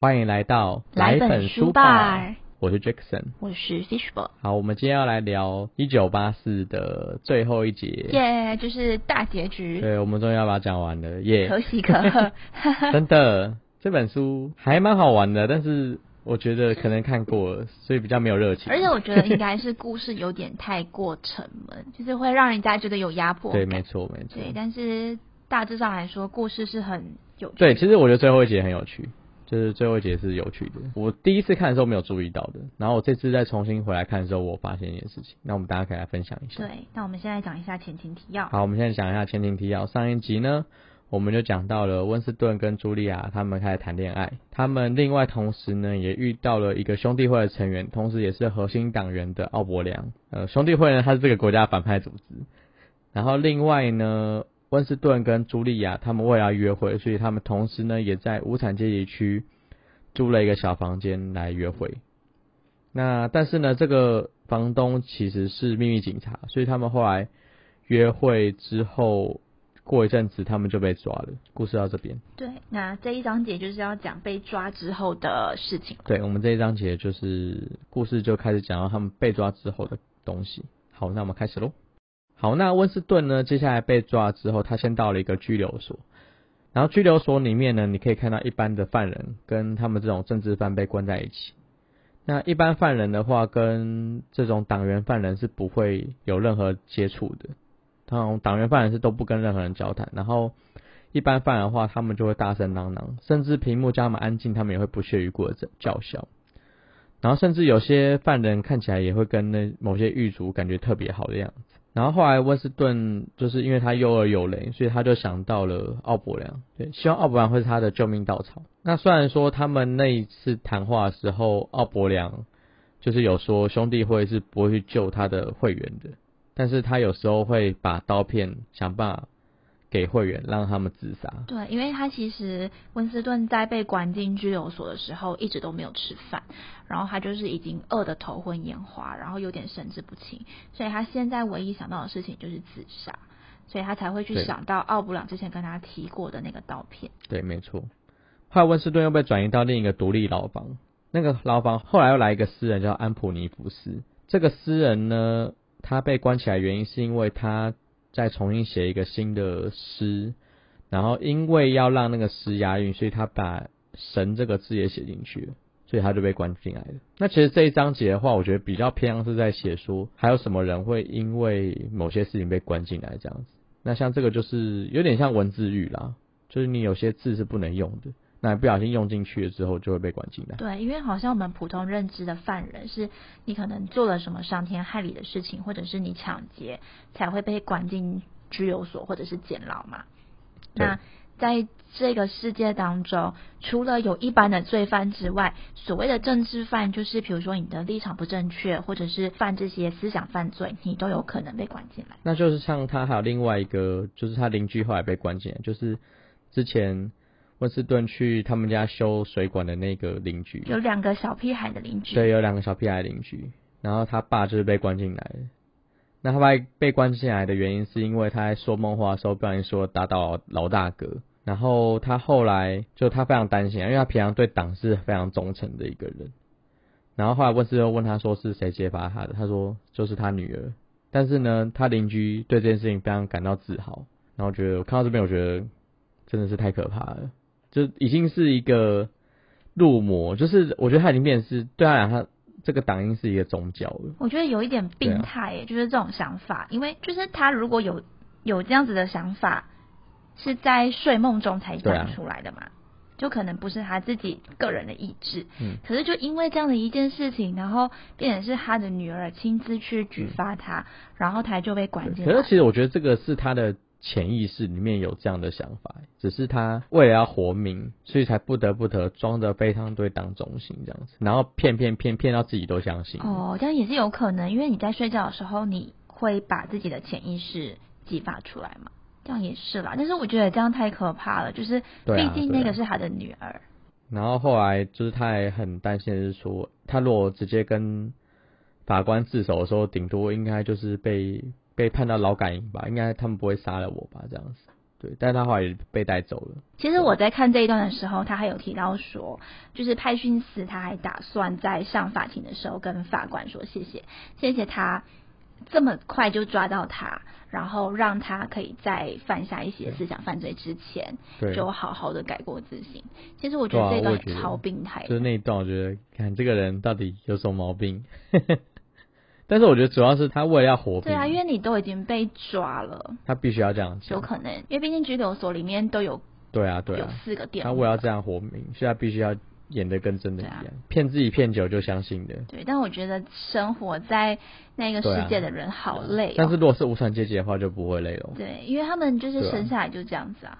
欢迎来到来本书吧，我是 Jackson，我是 Fishball。好，我们今天要来聊一九八四的最后一节，耶，就是大结局。对，我们终于要把它讲完了，耶，可喜可贺。真的，这本书还蛮好玩的，但是我觉得可能看过了，所以比较没有热情。而且我觉得应该是故事有点太过沉闷，就是会让人家觉得有压迫对，没错，没错。对，但是大致上来说，故事是很有趣。对，其实我觉得最后一节很有趣。就是最后一节是有趣的，我第一次看的时候没有注意到的，然后我这次再重新回来看的时候，我发现一件事情，那我们大家可以来分享一下。对，那我们现在讲一下前情提要。好，我们现在讲一下前情提要。上一集呢，我们就讲到了温斯顿跟茱莉亚他们开始谈恋爱，他们另外同时呢也遇到了一个兄弟会的成员，同时也是核心党员的奥伯良。呃，兄弟会呢，他是这个国家反派组织。然后另外呢。温斯顿跟茱莉亚他们为了约会，所以他们同时呢也在无产阶级区租了一个小房间来约会。那但是呢，这个房东其实是秘密警察，所以他们后来约会之后，过一阵子他们就被抓了。故事到这边。对，那这一章节就是要讲被抓之后的事情。对，我们这一章节就是故事就开始讲到他们被抓之后的东西。好，那我们开始喽。好，那温斯顿呢？接下来被抓之后，他先到了一个拘留所，然后拘留所里面呢，你可以看到一般的犯人跟他们这种政治犯被关在一起。那一般犯人的话，跟这种党员犯人是不会有任何接触的。他党员犯人是都不跟任何人交谈，然后一般犯人的话，他们就会大声嚷嚷，甚至屏幕叫他们安静，他们也会不屑于过的叫嚣。然后甚至有些犯人看起来也会跟那某些狱卒感觉特别好的样子。然后后来温斯顿就是因为他幼儿有雷，所以他就想到了奥伯良，对，希望奥伯良会是他的救命稻草。那虽然说他们那一次谈话的时候，奥伯良就是有说兄弟会是不会去救他的会员的，但是他有时候会把刀片想办法。给会员让他们自杀。对，因为他其实温斯顿在被关进拘留所的时候，一直都没有吃饭，然后他就是已经饿得头昏眼花，然后有点神志不清，所以他现在唯一想到的事情就是自杀，所以他才会去想到奥布朗之前跟他提过的那个刀片。对，没错。后来温斯顿又被转移到另一个独立牢房，那个牢房后来又来一个诗人叫安普尼福斯。这个诗人呢，他被关起来原因是因为他。再重新写一个新的诗，然后因为要让那个诗押韵，所以他把“神”这个字也写进去，所以他就被关进来了。那其实这一章节的话，我觉得比较偏向是在写说，还有什么人会因为某些事情被关进来这样子。那像这个就是有点像文字狱啦，就是你有些字是不能用的。那不小心用进去了之后，就会被关进来。对，因为好像我们普通认知的犯人，是你可能做了什么伤天害理的事情，或者是你抢劫，才会被关进拘留所或者是监牢嘛。那在这个世界当中，除了有一般的罪犯之外，所谓的政治犯，就是比如说你的立场不正确，或者是犯这些思想犯罪，你都有可能被关进来。那就是像他还有另外一个，就是他邻居后来被关进来，就是之前。温斯顿去他们家修水管的那个邻居，有两个小屁孩的邻居，对，有两个小屁孩邻居。然后他爸就是被关进来那他爸被关进来的原因是因为他在说梦话的时候不小心说打倒老大哥。然后他后来就他非常担心，因为他平常对党是非常忠诚的一个人。然后后来温斯顿问他说是谁揭发他的，他说就是他女儿。但是呢，他邻居对这件事情非常感到自豪。然后觉得我看到这边，我觉得真的是太可怕了。就已经是一个入魔，就是我觉得他已经变成是对他来讲，他这个党音是一个宗教了。我觉得有一点病态，就是这种想法，因为就是他如果有有这样子的想法，是在睡梦中才想出来的嘛，就可能不是他自己个人的意志。嗯。可是就因为这样的一件事情，然后变成是他的女儿亲自去举发他，然后他就被关进。可是其实我觉得这个是他的。潜意识里面有这样的想法，只是他为了要活命，所以才不得不得装的非常对党中心这样子，然后骗骗骗骗到自己都相信。哦，这样也是有可能，因为你在睡觉的时候，你会把自己的潜意识激发出来嘛，这样也是啦。但是我觉得这样太可怕了，就是毕竟那个是他的女儿。然后后来就是他也很担心，是说他如果直接跟法官自首的时候，顶多应该就是被。被判到劳改营吧，应该他们不会杀了我吧？这样子，对，但是他后来也被带走了。其实我在看这一段的时候，他还有提到说，就是派训斯他还打算在上法庭的时候跟法官说谢谢，谢谢他这么快就抓到他，然后让他可以在犯下一些思想犯罪之前，对，就好好的改过自新。其实我觉得这段超病态，就是那一段，我觉得看这个人到底有什么毛病。但是我觉得主要是他为了要活对啊，因为你都已经被抓了，他必须要这样有可能，因为毕竟拘留所里面都有对啊对啊，有四个点，他为了要这样活命，所以他必须要演的跟真的一样，骗自己骗久就相信的。对，但我觉得生活在那个世界的人好累。但是如果是无产阶级的话，就不会累了。对，因为他们就是生下来就这样子啊。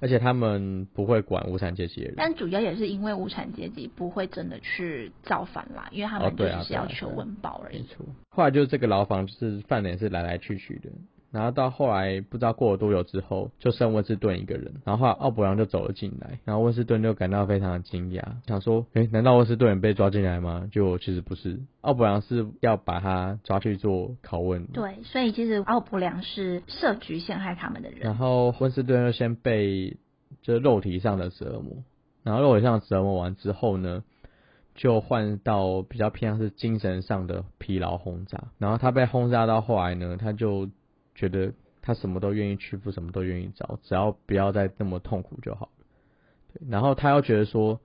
而且他们不会管无产阶级的人，但主要也是因为无产阶级不会真的去造反啦，因为他们就只是要求温饱而已。后来就是这个牢房，就是犯人是来来去去的。然后到后来不知道过了多久之后，就剩温斯顿一个人。然后后来奥伯良就走了进来，然后温斯顿就感到非常的惊讶，想说：诶，难道温斯顿被抓进来吗？就其实不是，奥伯良是要把他抓去做拷问。对，所以其实奥伯良是设局陷害他们的人。然后温斯顿就先被就是肉体上的折磨，然后肉体上折磨完之后呢，就换到比较偏向是精神上的疲劳轰炸。然后他被轰炸到后来呢，他就。觉得他什么都愿意屈服，什么都愿意找，只要不要再那么痛苦就好了。对，然后他又觉得说，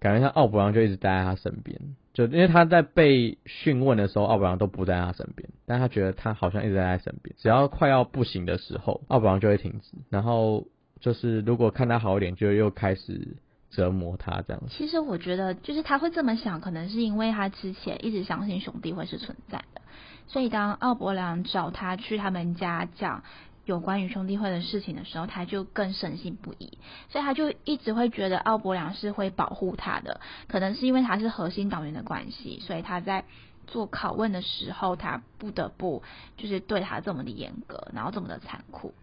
感觉像奥伯良就一直待在他身边，就因为他在被讯问的时候，奥伯良都不在他身边，但他觉得他好像一直在他身边，只要快要不行的时候，奥伯良就会停止，然后就是如果看他好一点，就又开始折磨他这样。其实我觉得，就是他会这么想，可能是因为他之前一直相信兄弟会是存在的。所以，当奥伯良找他去他们家讲有关于兄弟会的事情的时候，他就更深信不疑。所以，他就一直会觉得奥伯良是会保护他的。可能是因为他是核心党员的关系，所以他在做拷问的时候，他不得不就是对他这么的严格，然后这么的残酷。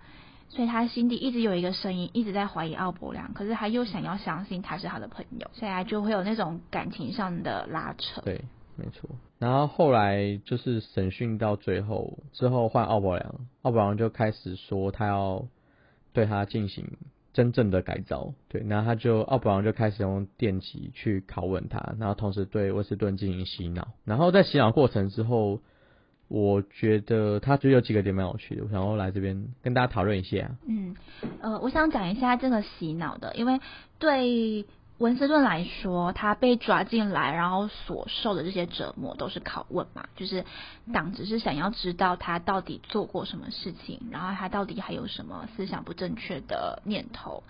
所以他心底一直有一个声音，一直在怀疑奥伯良，可是他又想要相信他是他的朋友，所以他就会有那种感情上的拉扯。对。没错，然后后来就是审讯到最后之后换奥伯良，奥伯良就开始说他要对他进行真正的改造，对，然后他就奥伯良就开始用电击去拷问他，然后同时对威斯顿进行洗脑，然后在洗脑过程之后，我觉得他就有几个点蛮有趣的，我想要来这边跟大家讨论一下。嗯，呃，我想讲一下这个洗脑的，因为对。文斯顿来说，他被抓进来，然后所受的这些折磨都是拷问嘛，就是党只是想要知道他到底做过什么事情，然后他到底还有什么思想不正确的念头。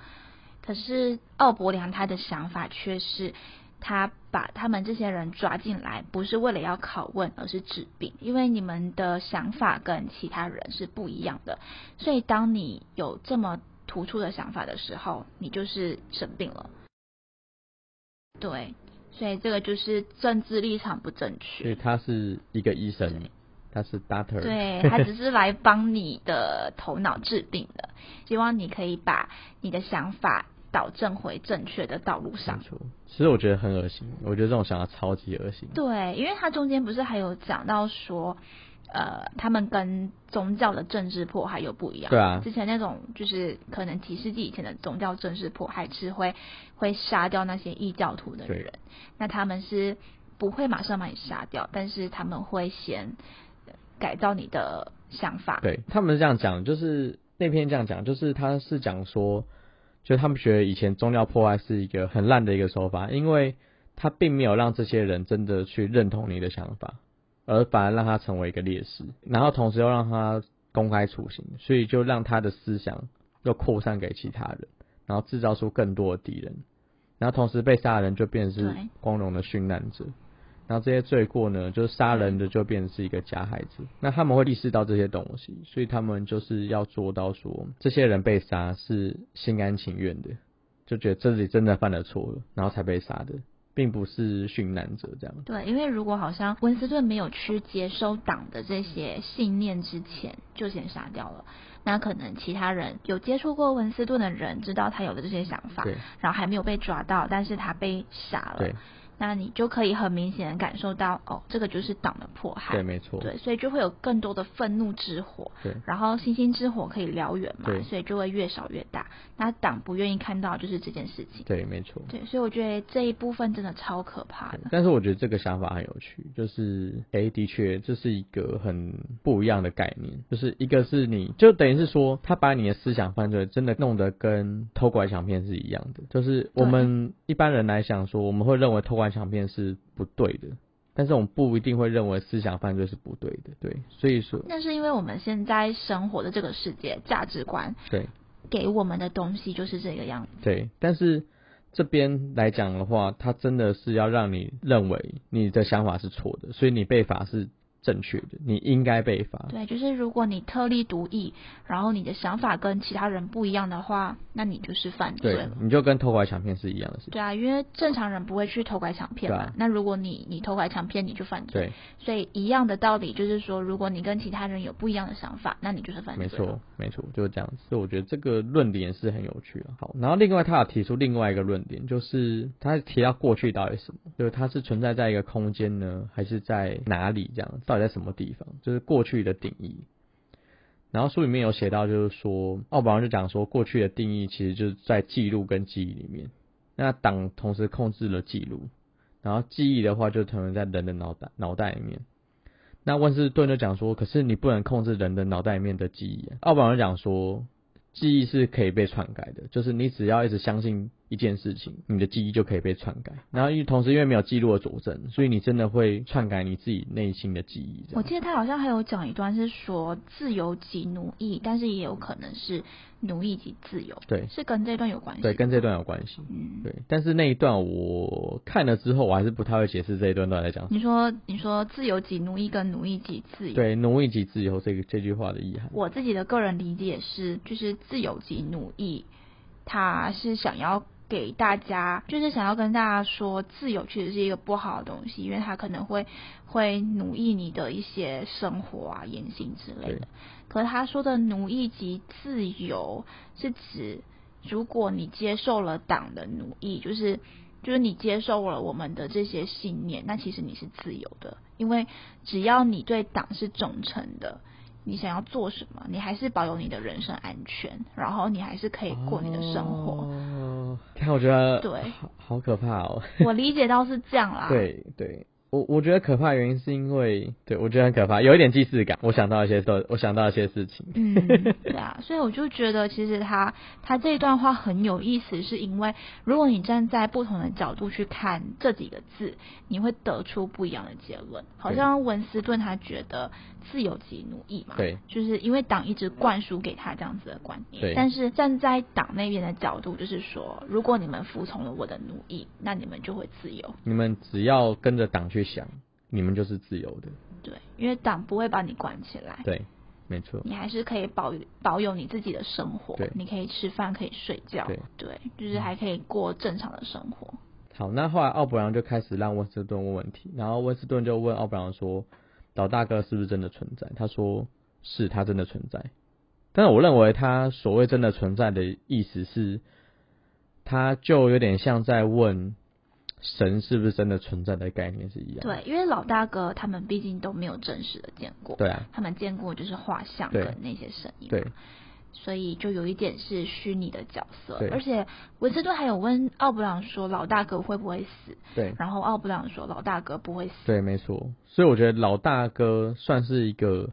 可是奥伯良他的想法却是，他把他们这些人抓进来，不是为了要拷问，而是治病，因为你们的想法跟其他人是不一样的，所以当你有这么突出的想法的时候，你就是生病了。对，所以这个就是政治立场不正确。所以他是一个医生，他是 doctor。对他只是来帮你的头脑治病的，希望你可以把你的想法导正回正确的道路上。其实我觉得很恶心，我觉得这种想法超级恶心。对，因为他中间不是还有讲到说。呃，他们跟宗教的政治迫害又不一样。对啊，之前那种就是可能几世纪以前的宗教政治迫害是会会杀掉那些异教徒的人，那他们是不会马上把你杀掉，但是他们会先改造你的想法。对他们是这样讲，就是那篇这样讲，就是他是讲说，就他们觉得以前宗教破坏是一个很烂的一个手法，因为他并没有让这些人真的去认同你的想法。而反而让他成为一个烈士，然后同时又让他公开处刑，所以就让他的思想又扩散给其他人，然后制造出更多的敌人，然后同时被杀的人就变成是光荣的殉难者，然后这些罪过呢，就是杀人的就变成是一个加害者，那他们会意识到这些东西，所以他们就是要做到说，这些人被杀是心甘情愿的，就觉得自己真的犯了错了，然后才被杀的。并不是殉难者这样。对，因为如果好像温斯顿没有去接收党的这些信念之前，就先杀掉了，那可能其他人有接触过温斯顿的人知道他有的这些想法，然后还没有被抓到，但是他被杀了。那你就可以很明显的感受到，哦，这个就是党的迫害。对，没错。对，所以就会有更多的愤怒之火。对。然后星星之火可以燎原嘛？对。所以就会越烧越大。那党不愿意看到就是这件事情。对，没错。对，所以我觉得这一部分真的超可怕的。但是我觉得这个想法很有趣，就是，哎，的确这是一个很不一样的概念，就是一个是你就等于是说，他把你的思想犯罪真的弄得跟偷拐抢骗是一样的，就是我们一般人来想说，我们会认为偷拐抢骗是不对的，但是我们不一定会认为思想犯罪是不对的，对，所以说，那是因为我们现在生活的这个世界价值观，对，给我们的东西就是这个样子，对，但是这边来讲的话，它真的是要让你认为你的想法是错的，所以你被罚是。正确的，你应该被罚。对，就是如果你特立独异，然后你的想法跟其他人不一样的话，那你就是犯罪了。你就跟偷拐抢骗是一样的事情。对啊，因为正常人不会去偷拐抢骗嘛。那如果你你偷拐抢骗，你就犯罪。对。所以一样的道理就是说，如果你跟其他人有不一样的想法，那你就是犯罪。没错，没错，就是这样子。所以我觉得这个论点是很有趣的。好，然后另外他有提出另外一个论点，就是他提到过去到底什么？就是它是存在在一个空间呢，还是在哪里？这样，到底在什么地方？就是过去的定义，然后书里面有写到，就是说奥本就讲说，过去的定义其实就是在记录跟记忆里面。那党同时控制了记录，然后记忆的话就存在人的脑袋脑袋里面。那温斯顿就讲说，可是你不能控制人的脑袋里面的记忆。奥本就讲说，记忆是可以被篡改的，就是你只要一直相信。一件事情，你的记忆就可以被篡改。然后，因为同时因为没有记录的佐证，所以你真的会篡改你自己内心的记忆。我记得他好像还有讲一段是说自由及奴役，但是也有可能是奴役及自由。对，是跟这段有关系。对，跟这段有关系。嗯，对。但是那一段我看了之后，我还是不太会解释这一段到底在讲。你说，你说自由及奴役跟奴役及自由。对，奴役及自由这个这句话的意涵。我自己的个人理解是，就是自由及奴役，他是想要。给大家就是想要跟大家说，自由其实是一个不好的东西，因为它可能会会奴役你的一些生活啊、言行之类的。可是他说的奴役及自由，是指如果你接受了党的奴役，就是就是你接受了我们的这些信念，那其实你是自由的，因为只要你对党是忠诚的。你想要做什么？你还是保有你的人身安全，然后你还是可以过你的生活。哦，看，我觉得对，好好可怕哦。我理解到是这样啦。对对。我我觉得可怕的原因是因为，对我觉得很可怕，有一点既视感。我想到一些事，我想到一些事情。嗯，对啊，所以我就觉得其实他他这一段话很有意思，是因为如果你站在不同的角度去看这几个字，你会得出不一样的结论。好像文斯顿他觉得自由即奴役嘛，对，就是因为党一直灌输给他这样子的观念。对，但是站在党那边的角度，就是说，如果你们服从了我的奴役，那你们就会自由。你们只要跟着党去。去想，你们就是自由的。对，因为党不会把你关起来。对，没错。你还是可以保保有你自己的生活。对，你可以吃饭，可以睡觉。对，对，就是还可以过正常的生活。好，那后来奥布朗就开始让温斯顿问问题，然后温斯顿就问奥布朗说：“老大哥是不是真的存在？”他说：“是，他真的存在。”但是我认为他所谓真的存在的意思是，他就有点像在问。神是不是真的存在的概念是一样？对，因为老大哥他们毕竟都没有真实的见过。对啊。他们见过就是画像跟那些声音。对。所以就有一点是虚拟的角色。而且文斯顿还有问奥布朗说老大哥会不会死？对。然后奥布朗说老大哥不会死。对，没错。所以我觉得老大哥算是一个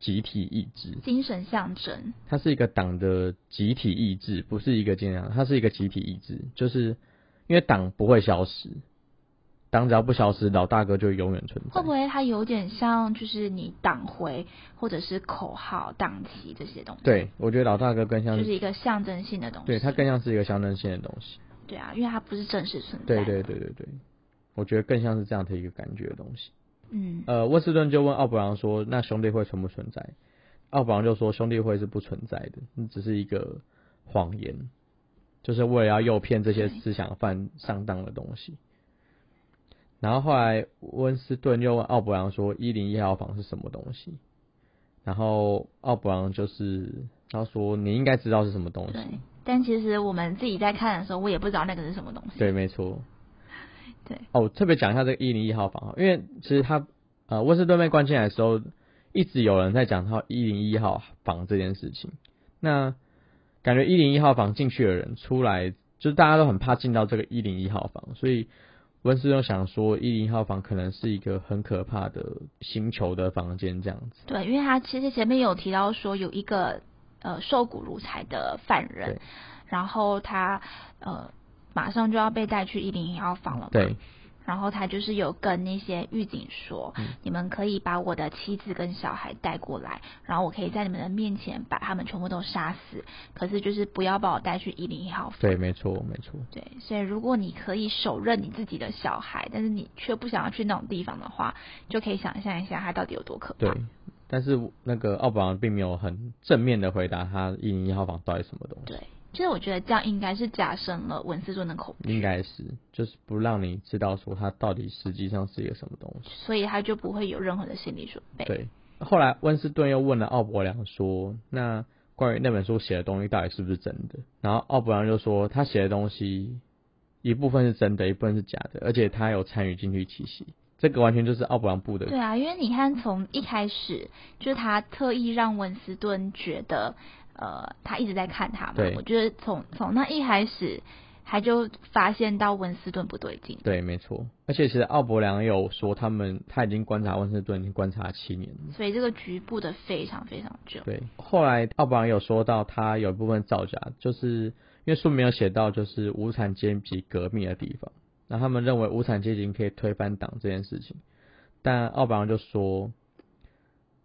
集体意志。精神象征。它是一个党的集体意志，不是一个精神，它是一个集体意志，就是。因为党不会消失，党只要不消失，老大哥就永远存在。会不会它有点像，就是你党徽或者是口号、党旗这些东西？对，我觉得老大哥更像就是一个象征性的东西。对，它更像是一个象征性的东西。对啊，因为它不是正式存在。对对对对对，我觉得更像是这样的一个感觉的东西。嗯。呃，沃斯顿就问奥布朗说：“那兄弟会存不存在？”奥布朗就说：“兄弟会是不存在的，那只是一个谎言。”就是为了要诱骗这些思想犯上当的东西。然后后来温斯顿又问奥布朗说：“一零一号房是什么东西？”然后奥布朗就是他说：“你应该知道是什么东西。”但其实我们自己在看的时候，我也不知道那个是什么东西。对，没错。对，哦，特别讲一下这个一零一号房，因为其实他呃温斯顿被关进来的时候，一直有人在讲他一零一号房这件事情。那感觉一零一号房进去的人出来，就是大家都很怕进到这个一零一号房，所以温斯顿想说一零一号房可能是一个很可怕的星球的房间这样子。对，因为他其实前面有提到说有一个呃瘦骨如柴的犯人，然后他呃马上就要被带去一零一号房了嘛。对然后他就是有跟那些狱警说，嗯你们可以把我的妻子跟小孩带过来，然后我可以在你们的面前把他们全部都杀死，可是就是不要把我带去一零一号房。对，没错没错。对，所以如果你可以手刃你自己的小孩，但是你却不想要去那种地方的话，就可以想象一下他到底有多可怕。对，但是那个奥巴马并没有很正面的回答他一零一号房到底什么东西。对，其实我觉得这样应该是加深了文斯顿的恐惧，应该是，就是不让你知道说他到底实际上是一个什么东西。所以他就不会有任何的心理准备。对，后来温斯顿又问了奥伯良说：“那关于那本书写的东西到底是不是真的？”然后奥伯良就说：“他写的东西一部分是真的，一部分是假的，而且他有参与进去七夕。”这个完全就是奥伯良布的。对啊，因为你看，从一开始就是他特意让文斯顿觉得，呃，他一直在看他嘛。我觉得从从那一开始，他就发现到温斯顿不对劲。对，没错。而且其实奥伯良有说，他们他已经观察温斯顿已经观察七年了。所以这个局部的非常非常久。对，后来奥伯良有说到，他有一部分造假，就是因为书没有写到，就是无产阶级革命的地方。那他们认为无产阶级可以推翻党这件事情，但奥伯良就说，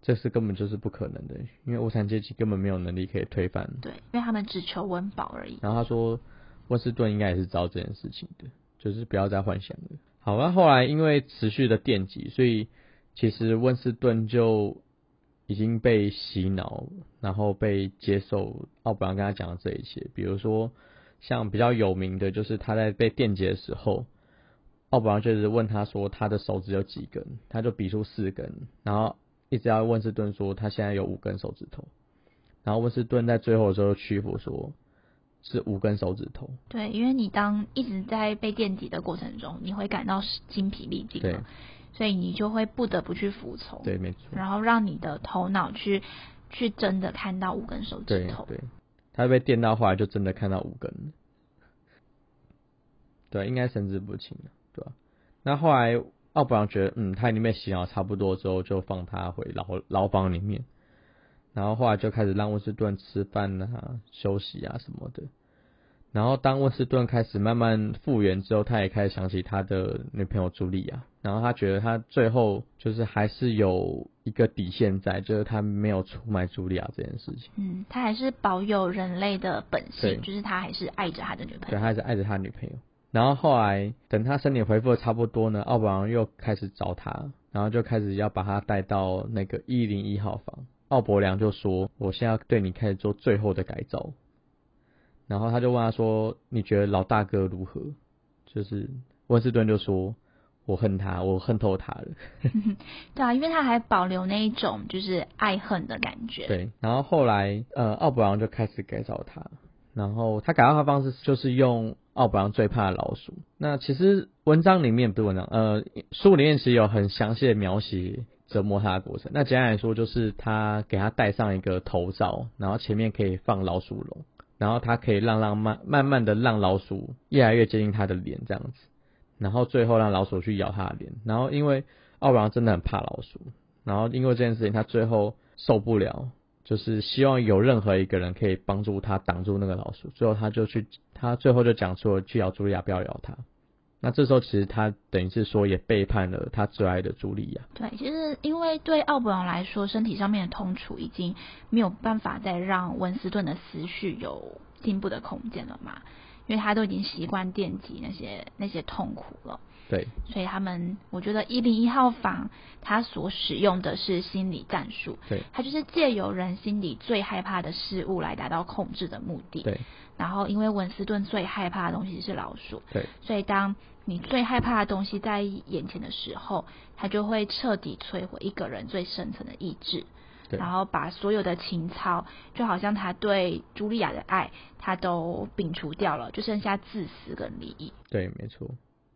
这是根本就是不可能的，因为无产阶级根本没有能力可以推翻。对，因为他们只求温饱而已。然后他说，温斯顿应该也是知道这件事情的，就是不要再幻想了。好，那后来因为持续的电击，所以其实温斯顿就已经被洗脑，然后被接受奥布朗跟他讲的这一切。比如说，像比较有名的就是他在被电击的时候，奥布朗就是问他说他的手指有几根，他就比出四根，然后一直要温斯顿说他现在有五根手指头，然后温斯顿在最后的时候屈服说。是五根手指头，对，因为你当一直在被电击的过程中，你会感到精疲力尽对，所以你就会不得不去服从，对，没错，然后让你的头脑去去真的看到五根手指对头。对，他被电到，后来就真的看到五根了，对，应该神志不清了，对吧、那后来奥布朗觉得，嗯，他已经被洗脑差不多之后，就放他回牢牢房里面，然后后来就开始让温斯顿吃饭啊、休息啊什么的。然后当温斯顿开始慢慢复原之后，他也开始想起他的女朋友茱莉亚，然后他觉得他最后就是还是有一个底线在，就是他没有出卖茱莉亚这件事情。嗯，他还是保有人类的本性，就是他还是爱着他的女朋友对，他还是爱着他女朋友。然后后来等他身体恢复的差不多呢，奥本昂又开始找他，然后就开始要把他带到那个一零一号房。奥伯良就说：“我现在要对你开始做最后的改造。”然后他就问他说：“你觉得老大哥如何？”就是温斯顿就说：“我恨他，我恨透他了。”对啊，因为他还保留那一种就是爱恨的感觉。对，然后后来呃，奥伯昂就开始改造他，然后他改造他的方式就是用奥伯昂最怕老鼠。那其实文章里面不是文章，呃，书里面其实有很详细的描写折磨他的过程。那简单来说，就是他给他戴上一个头罩，然后前面可以放老鼠笼，然后他可以让让慢慢慢的让老鼠越来越接近他的脸这样子，然后最后让老鼠去咬他的脸。然后因为奥伯昂真的很怕老鼠，然后因为这件事情，他最后受不了，就是希望有任何一个人可以帮助他挡住那个老鼠。最后他就去，他最后就讲出了去咬茱莉亚，不要咬他。那这时候其实他等于是说也背叛了他最爱的茱莉亚。对，其实因为对奥伯朗来说，身体上面的痛楚已经没有办法再让温斯顿的思绪有进步的空间了嘛，因为他都已经习惯电击那些那些痛苦了。对。所以他们，我觉得一零一号房他所使用的是心理战术，对。它就是借由人心里最害怕的事物来达到控制的目的。对。然后，因为文斯顿最害怕的东西是老鼠，对。所以当你最害怕的东西在眼前的时候，它就会彻底摧毁一个人最深层的意志，对。然后把所有的情操，就好像他对茱莉亚的爱，他都摒除掉了，就剩下自私跟利益。对，没错。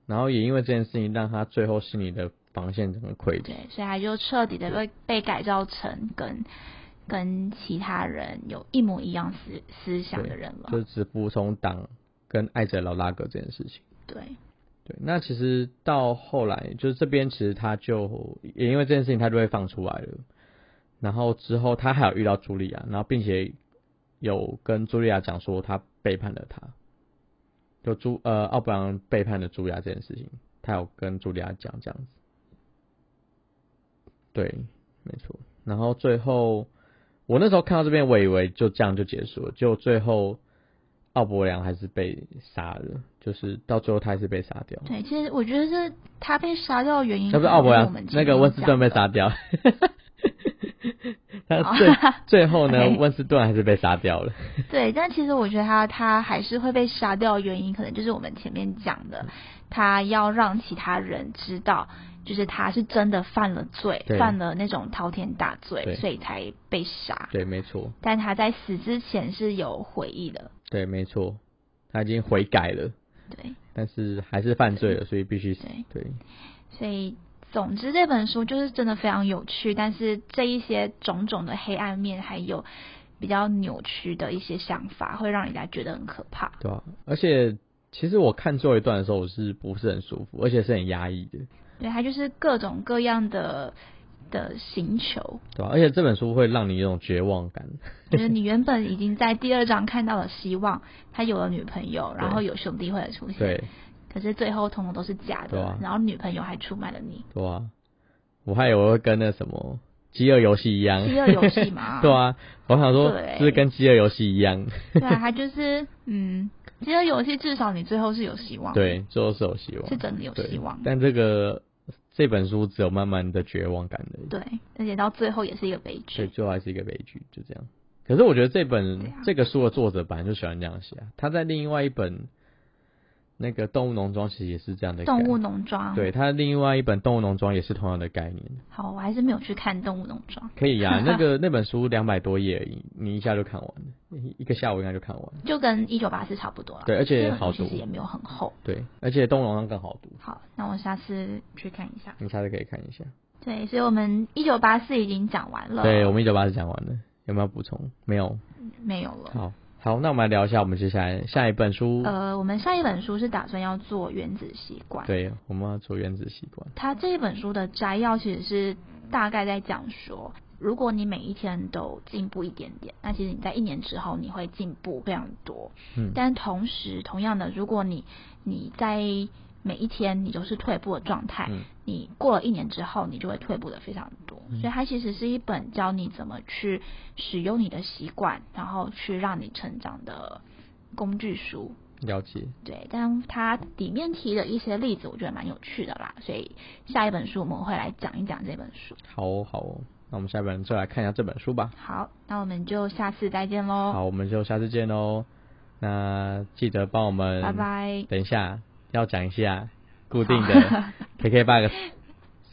然后也因为这件事情，让他最后心里的防线整个溃对，所以他就彻底的被被改造成跟跟其他人有一模一样思思想的人了。就只服从党跟爱着老拉格这件事情。对，对，那其实到后来，就是这边其实他就也因为这件事情，他就会放出来了。然后之后他还有遇到茱莉亚，然后并且有跟茱莉亚讲说他背叛了他，就朱呃奥布朗背叛了茱莉亚这件事情，他有跟茱莉亚讲这样子。对，没错。然后最后我那时候看到这边，我以为就这样就结束了，结果最后奥伯良还是被杀了，就是到最后他还是被杀掉。对，其实我觉得是他被杀掉的原因，那不是奥伯良那个温斯顿被杀掉。他最 最后呢，温斯顿还是被杀掉了。对，但其实我觉得他他还是会被杀掉的原因，可能就是我们前面讲的，他要让其他人知道，就是他是真的犯了罪，犯了那种滔天大罪，所以才被杀。对，没错。但他在死之前是有悔意的。对，没错，他已经悔改了。对。但是还是犯罪了，所以必须死对。所以。总之，这本书就是真的非常有趣，但是这一些种种的黑暗面，还有比较扭曲的一些想法，会让人家觉得很可怕。对啊，而且其实我看最后一段的时候，我是不是很舒服，而且是很压抑的。对，它就是各种各样的的星球。对啊，而且这本书会让你有种绝望感，就是你原本已经在第二章看到了希望，他有了女朋友，然后有兄弟会的出现。对。可是最后通通都是假的，然后女朋友还出卖了你。对啊，我还以为会跟那什么饥饿游戏一样。饥饿游戏嘛。对啊，我想说，是跟饥饿游戏一样。对啊，他就是嗯，饥饿游戏至少你最后是有希望。对，最后是有希望，是真的有希望。但这个这本书只有慢慢的绝望感的。对，而且到最后也是一个悲剧。对，最后还是一个悲剧，就这样。可是我觉得这本这个书的作者本来就喜欢这样写啊，他在另外一本。那个动物农庄其实也是这样的。动物农庄。对，它另外一本动物农庄也是同样的概念。好，我还是没有去看动物农庄。可以呀，那个那本书两百多页，你一下就看完了，一个下午应该就看完。就跟一九八四差不多了。对，而且好读。其实也没有很厚。对，而且动物农庄更好读。好，那我下次去看一下。你下次可以看一下。对，所以我们一九八四已经讲完了。对，我们一九八四讲完了，有没有补充？没有。没有了。好。好，那我们来聊一下我们接下来下一本书。呃，我们下一本书是打算要做原子习惯。对，我们要做原子习惯。它这一本书的摘要其实是大概在讲说，如果你每一天都进步一点点，那其实你在一年之后你会进步非常多。嗯。但同时，同样的，如果你你在每一天你都是退步的状态，你过了一年之后，你就会退步的非常多。所以它其实是一本教你怎么去使用你的习惯，然后去让你成长的工具书。了解。对，但它里面提的一些例子，我觉得蛮有趣的啦。所以下一本书我们会来讲一讲这本书。好哦，好哦，那我们下本就来看一下这本书吧。好，那我们就下次再见喽。好，我们就下次见喽。那记得帮我们，拜拜。等一下。要讲一下固定的 KKBox、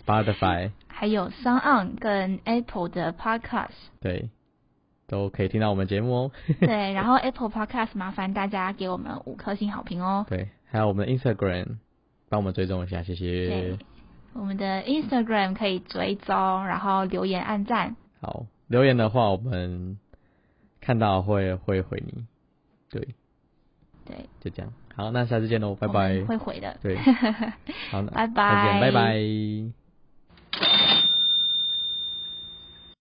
Spotify，还有 Sound 跟 Apple 的 Podcast，对，都可以听到我们节目哦。对，然后 Apple Podcast 麻烦大家给我们五颗星好评哦。对，还有我们的 Instagram，帮我们追踪一下，谢谢。对，我们的 Instagram 可以追踪，然后留言、按赞。好，留言的话我们看到会会回你。对，对，就这样。好，那下次见喽，拜拜。会回的，对。好，拜拜，再见，拜拜。